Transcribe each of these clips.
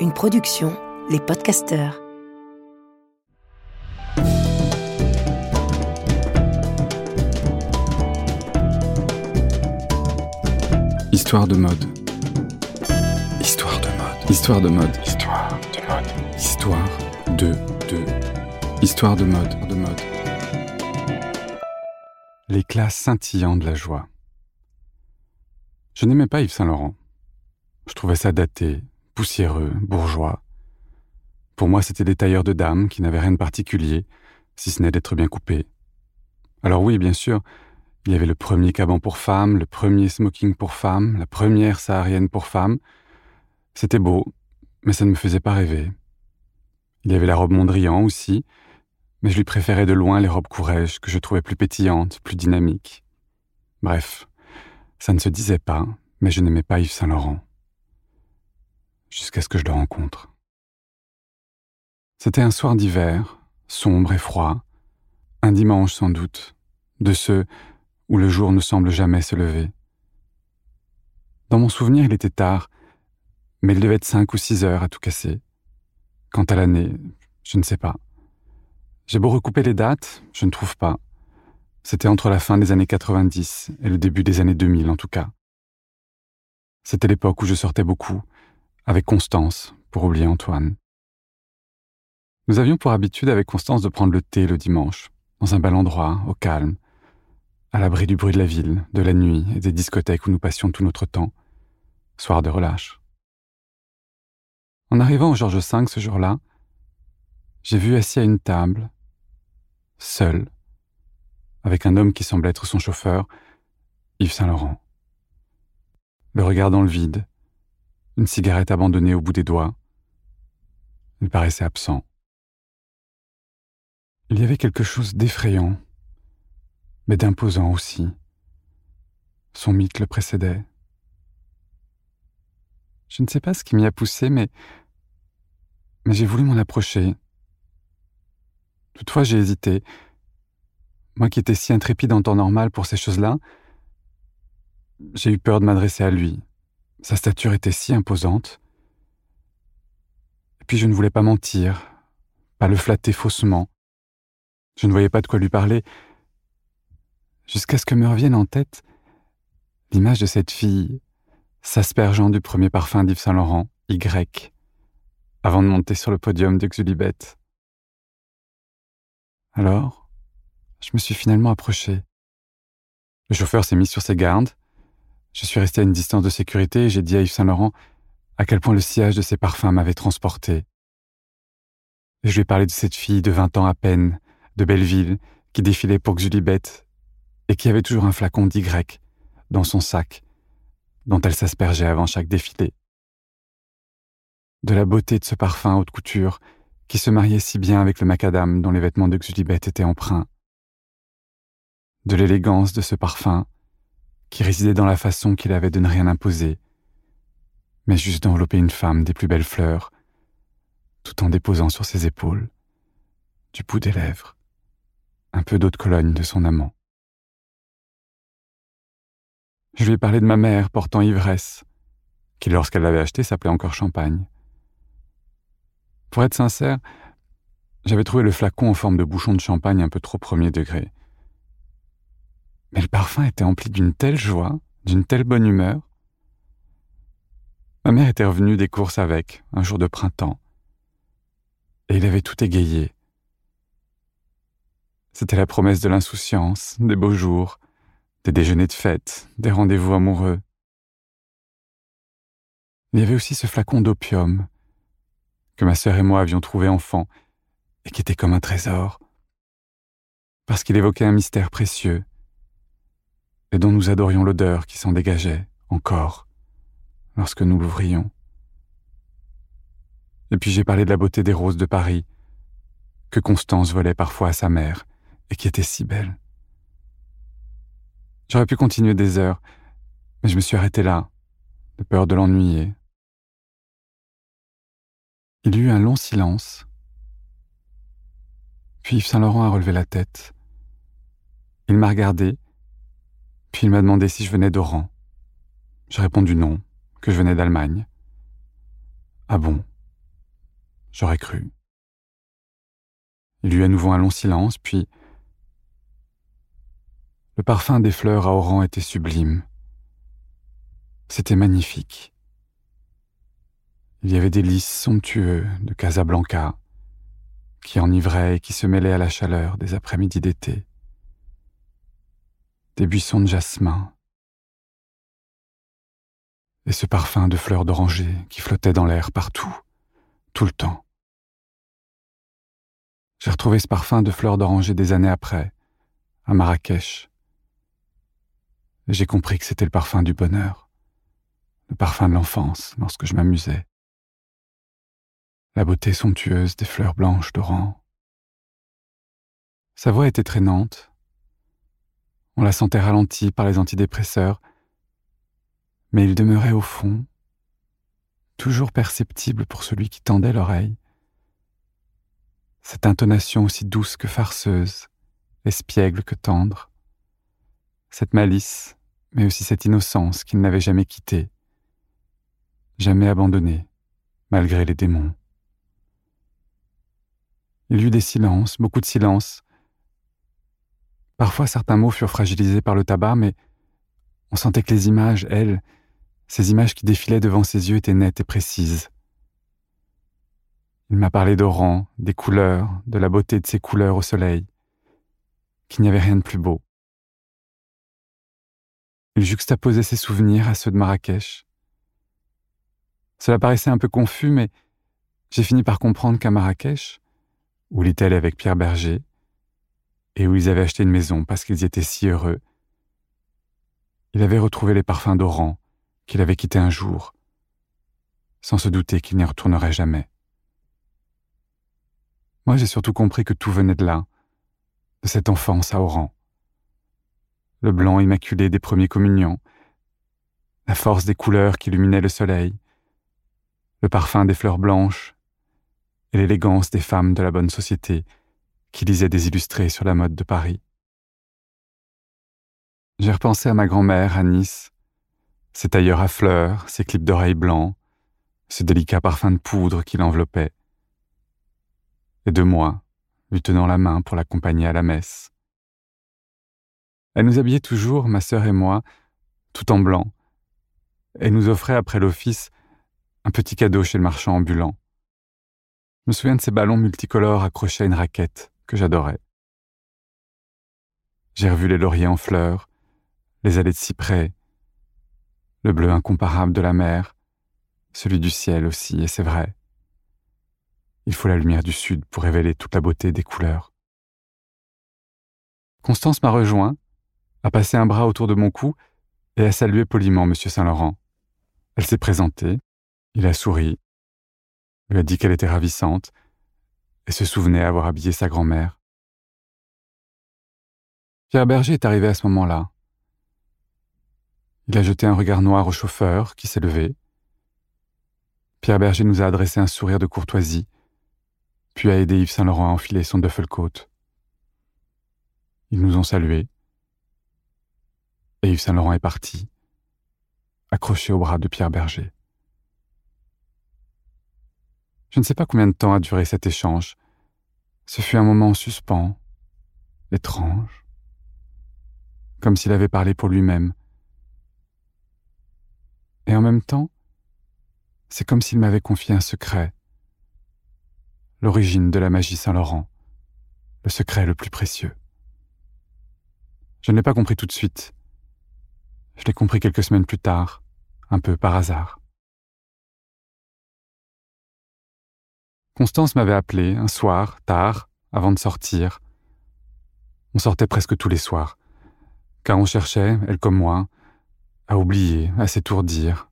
Une production, les podcasteurs. Histoire de mode. Histoire de mode. Histoire de mode. Histoire de mode. Histoire de de. Histoire de mode. De mode. L'éclat scintillant de la joie. Je n'aimais pas Yves Saint Laurent. Je trouvais ça daté, poussiéreux, bourgeois. Pour moi, c'était des tailleurs de dames qui n'avaient rien de particulier, si ce n'est d'être bien coupés. Alors oui, bien sûr, il y avait le premier caban pour femmes, le premier smoking pour femmes, la première saharienne pour femmes. C'était beau, mais ça ne me faisait pas rêver. Il y avait la robe Mondrian aussi, mais je lui préférais de loin les robes Courrèges que je trouvais plus pétillantes, plus dynamiques. Bref, ça ne se disait pas, mais je n'aimais pas Yves Saint Laurent. Jusqu'à ce que je le rencontre. C'était un soir d'hiver, sombre et froid, un dimanche sans doute, de ceux où le jour ne semble jamais se lever. Dans mon souvenir, il était tard, mais il devait être cinq ou six heures à tout casser. Quant à l'année, je ne sais pas. J'ai beau recouper les dates, je ne trouve pas. C'était entre la fin des années 90 et le début des années 2000 en tout cas. C'était l'époque où je sortais beaucoup, avec Constance, pour oublier Antoine. Nous avions pour habitude avec Constance de prendre le thé le dimanche, dans un bel endroit, au calme, à l'abri du bruit de la ville, de la nuit et des discothèques où nous passions tout notre temps, soir de relâche. En arrivant au Georges V ce jour-là, j'ai vu assis à une table, seul, avec un homme qui semblait être son chauffeur, Yves Saint-Laurent. Le regard dans le vide, une cigarette abandonnée au bout des doigts. Il paraissait absent. Il y avait quelque chose d'effrayant, mais d'imposant aussi. Son mythe le précédait. Je ne sais pas ce qui m'y a poussé, mais, mais j'ai voulu m'en approcher. Toutefois, j'ai hésité. Moi qui étais si intrépide en temps normal pour ces choses-là, j'ai eu peur de m'adresser à lui. Sa stature était si imposante. Et puis je ne voulais pas mentir, pas le flatter faussement. Je ne voyais pas de quoi lui parler, jusqu'à ce que me revienne en tête l'image de cette fille s'aspergeant du premier parfum d'Yves Saint Laurent, Y, avant de monter sur le podium de Xulibet. Alors, je me suis finalement approché. Le chauffeur s'est mis sur ses gardes. Je suis resté à une distance de sécurité et j'ai dit à Yves Saint-Laurent à quel point le sillage de ses parfums m'avait transporté. Et je lui ai parlé de cette fille de vingt ans à peine, de Belleville, qui défilait pour Xulibet et qui avait toujours un flacon d'Y dans son sac, dont elle s'aspergeait avant chaque défilé. De la beauté de ce parfum haute couture qui se mariait si bien avec le macadam dont les vêtements de Xulibet étaient empreints de l'élégance de ce parfum, qui résidait dans la façon qu'il avait de ne rien imposer, mais juste d'envelopper une femme des plus belles fleurs, tout en déposant sur ses épaules, du bout des lèvres, un peu d'eau de Cologne de son amant. Je lui ai parlé de ma mère portant ivresse, qui lorsqu'elle l'avait acheté s'appelait encore champagne. Pour être sincère, j'avais trouvé le flacon en forme de bouchon de champagne un peu trop premier degré. Mais le parfum était empli d'une telle joie, d'une telle bonne humeur. Ma mère était revenue des courses avec, un jour de printemps, et il avait tout égayé. C'était la promesse de l'insouciance, des beaux jours, des déjeuners de fête, des rendez-vous amoureux. Il y avait aussi ce flacon d'opium que ma sœur et moi avions trouvé enfant et qui était comme un trésor, parce qu'il évoquait un mystère précieux et dont nous adorions l'odeur qui s'en dégageait encore lorsque nous l'ouvrions. Et puis j'ai parlé de la beauté des roses de Paris, que Constance volait parfois à sa mère, et qui était si belle. J'aurais pu continuer des heures, mais je me suis arrêté là, de peur de l'ennuyer. Il y eut un long silence, puis Saint-Laurent a relevé la tête. Il m'a regardé, il m'a demandé si je venais d'Oran. J'ai répondu non, que je venais d'Allemagne. Ah bon? J'aurais cru. Il y eut à nouveau un long silence, puis le parfum des fleurs à Oran était sublime. C'était magnifique. Il y avait des lys somptueux de Casablanca qui enivraient et qui se mêlaient à la chaleur des après-midi d'été. Des buissons de jasmin. Et ce parfum de fleurs d'oranger qui flottait dans l'air partout, tout le temps. J'ai retrouvé ce parfum de fleurs d'oranger des années après, à Marrakech. J'ai compris que c'était le parfum du bonheur, le parfum de l'enfance lorsque je m'amusais. La beauté somptueuse des fleurs blanches d'Oran. Sa voix était traînante. On la sentait ralentie par les antidépresseurs, mais il demeurait au fond, toujours perceptible pour celui qui tendait l'oreille cette intonation aussi douce que farceuse, espiègle que tendre, cette malice, mais aussi cette innocence qu'il n'avait jamais quittée, jamais abandonnée, malgré les démons. Il y eut des silences, beaucoup de silences. Parfois certains mots furent fragilisés par le tabac, mais on sentait que les images, elles, ces images qui défilaient devant ses yeux étaient nettes et précises. Il m'a parlé d'Oran, des couleurs, de la beauté de ses couleurs au soleil, qu'il n'y avait rien de plus beau. Il juxtaposait ses souvenirs à ceux de Marrakech. Cela paraissait un peu confus, mais j'ai fini par comprendre qu'à Marrakech, où allé avec Pierre Berger, et où ils avaient acheté une maison parce qu'ils étaient si heureux, il avait retrouvé les parfums d'Oran qu'il avait quittés un jour, sans se douter qu'il n'y retournerait jamais. Moi, j'ai surtout compris que tout venait de là, de cette enfance à Oran. Le blanc immaculé des premiers communions, la force des couleurs qui illuminaient le soleil, le parfum des fleurs blanches et l'élégance des femmes de la bonne société qui lisaient des illustrés sur la mode de Paris. J'ai repensé à ma grand-mère à Nice, ses tailleurs à fleurs, ses clips d'oreilles blancs, ce délicat parfum de poudre qui l'enveloppait et de moi, lui tenant la main pour l'accompagner à la messe. Elle nous habillait toujours, ma sœur et moi, tout en blanc, et nous offrait après l'office un petit cadeau chez le marchand ambulant. Je me souviens de ces ballons multicolores accrochés à une raquette que j'adorais. J'ai revu les lauriers en fleurs, les allées de cyprès, le bleu incomparable de la mer, celui du ciel aussi, et c'est vrai. Il faut la lumière du sud pour révéler toute la beauté des couleurs. Constance m'a rejoint, a passé un bras autour de mon cou et a salué poliment M. Saint-Laurent. Elle s'est présentée, il a souri, lui a dit qu'elle était ravissante et se souvenait avoir habillé sa grand-mère. Pierre Berger est arrivé à ce moment-là. Il a jeté un regard noir au chauffeur qui s'est levé. Pierre Berger nous a adressé un sourire de courtoisie puis a aidé Yves Saint-Laurent à enfiler son coat. Ils nous ont salués, et Yves Saint-Laurent est parti, accroché au bras de Pierre Berger. Je ne sais pas combien de temps a duré cet échange. Ce fut un moment en suspens, étrange, comme s'il avait parlé pour lui-même. Et en même temps, c'est comme s'il m'avait confié un secret, l'origine de la magie Saint-Laurent, le secret le plus précieux. Je ne l'ai pas compris tout de suite. Je l'ai compris quelques semaines plus tard, un peu par hasard. Constance m'avait appelé un soir, tard, avant de sortir. On sortait presque tous les soirs, car on cherchait, elle comme moi, à oublier, à s'étourdir.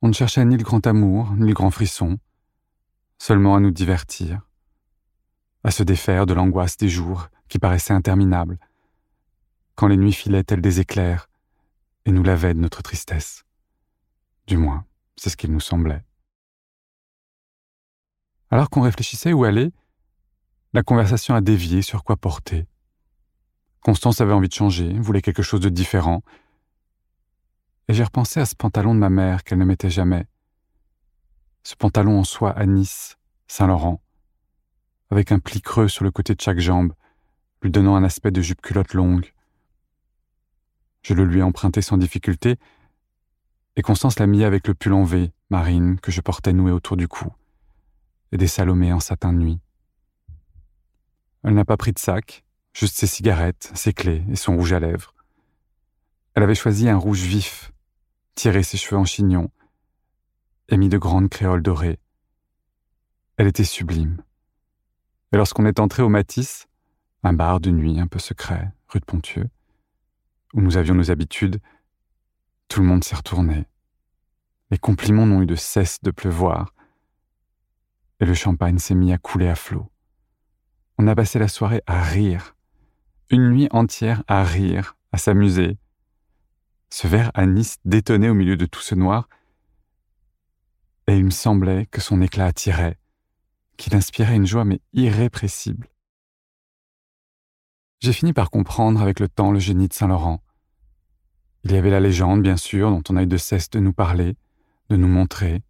On ne cherchait ni le grand amour, ni le grand frisson, seulement à nous divertir, à se défaire de l'angoisse des jours qui paraissaient interminables, quand les nuits filaient telles des éclairs et nous lavaient de notre tristesse. Du moins, c'est ce qu'il nous semblait. Alors qu'on réfléchissait où aller, la conversation a dévié sur quoi porter. Constance avait envie de changer, voulait quelque chose de différent, Et j'ai repensé à ce pantalon de ma mère qu'elle ne mettait jamais. Ce pantalon en soie à Nice, Saint-Laurent, avec un pli creux sur le côté de chaque jambe, lui donnant un aspect de jupe culotte longue. Je le lui ai emprunté sans difficulté, et Constance l'a mis avec le pull en V, marine, que je portais noué autour du cou, et des salomés en satin de nuit. Elle n'a pas pris de sac, juste ses cigarettes, ses clés et son rouge à lèvres. Elle avait choisi un rouge vif, tiré ses cheveux en chignon, et mis de grandes créoles dorées. Elle était sublime. Et lorsqu'on est entré au Matisse, un bar de nuit un peu secret, rue de Pontieux, où nous avions nos habitudes, tout le monde s'est retourné. Les compliments n'ont eu de cesse de pleuvoir, et le champagne s'est mis à couler à flot. On a passé la soirée à rire, une nuit entière à rire, à s'amuser. Ce verre à Nice détonnait au milieu de tout ce noir, et il me semblait que son éclat attirait, qu'il inspirait une joie mais irrépressible. J'ai fini par comprendre avec le temps le génie de Saint-Laurent. Il y avait la légende, bien sûr, dont on a eu de cesse de nous parler, de nous montrer,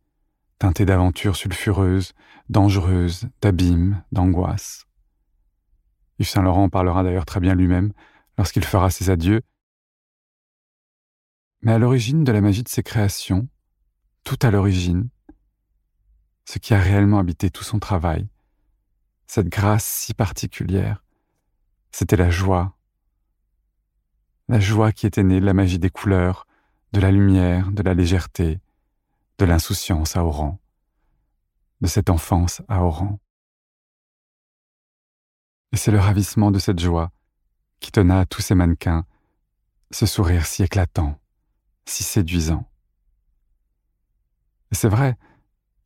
teintée d'aventures sulfureuses, dangereuses, d'abîmes, d'angoisses. Yves Saint-Laurent parlera d'ailleurs très bien lui-même lorsqu'il fera ses adieux. Mais à l'origine de la magie de ses créations, tout à l'origine, ce qui a réellement habité tout son travail, cette grâce si particulière, c'était la joie. La joie qui était née de la magie des couleurs, de la lumière, de la légèreté, de l'insouciance à Oran, de cette enfance à Oran. Et c'est le ravissement de cette joie qui donna à tous ces mannequins ce sourire si éclatant, si séduisant. Et c'est vrai,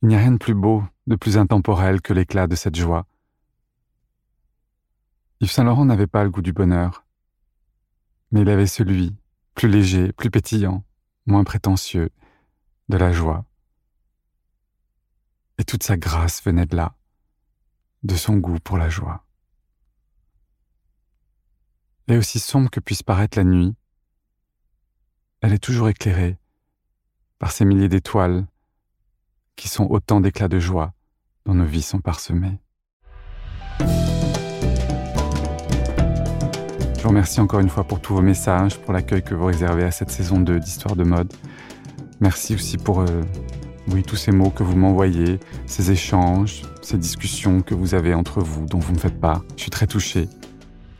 il n'y a rien de plus beau, de plus intemporel que l'éclat de cette joie. Yves Saint-Laurent n'avait pas le goût du bonheur, mais il avait celui, plus léger, plus pétillant, moins prétentieux, de la joie. Et toute sa grâce venait de là, de son goût pour la joie. Et aussi sombre que puisse paraître la nuit, elle est toujours éclairée par ces milliers d'étoiles qui sont autant d'éclats de joie dont nos vies sont parsemées. Je vous remercie encore une fois pour tous vos messages, pour l'accueil que vous réservez à cette saison 2 d'Histoire de mode. Merci aussi pour euh, oui, tous ces mots que vous m'envoyez, ces échanges, ces discussions que vous avez entre vous, dont vous me faites part. Je suis très touché.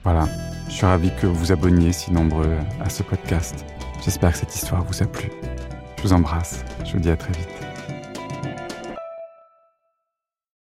Voilà, je suis ravi que vous vous abonniez si nombreux à ce podcast. J'espère que cette histoire vous a plu. Je vous embrasse. Je vous dis à très vite.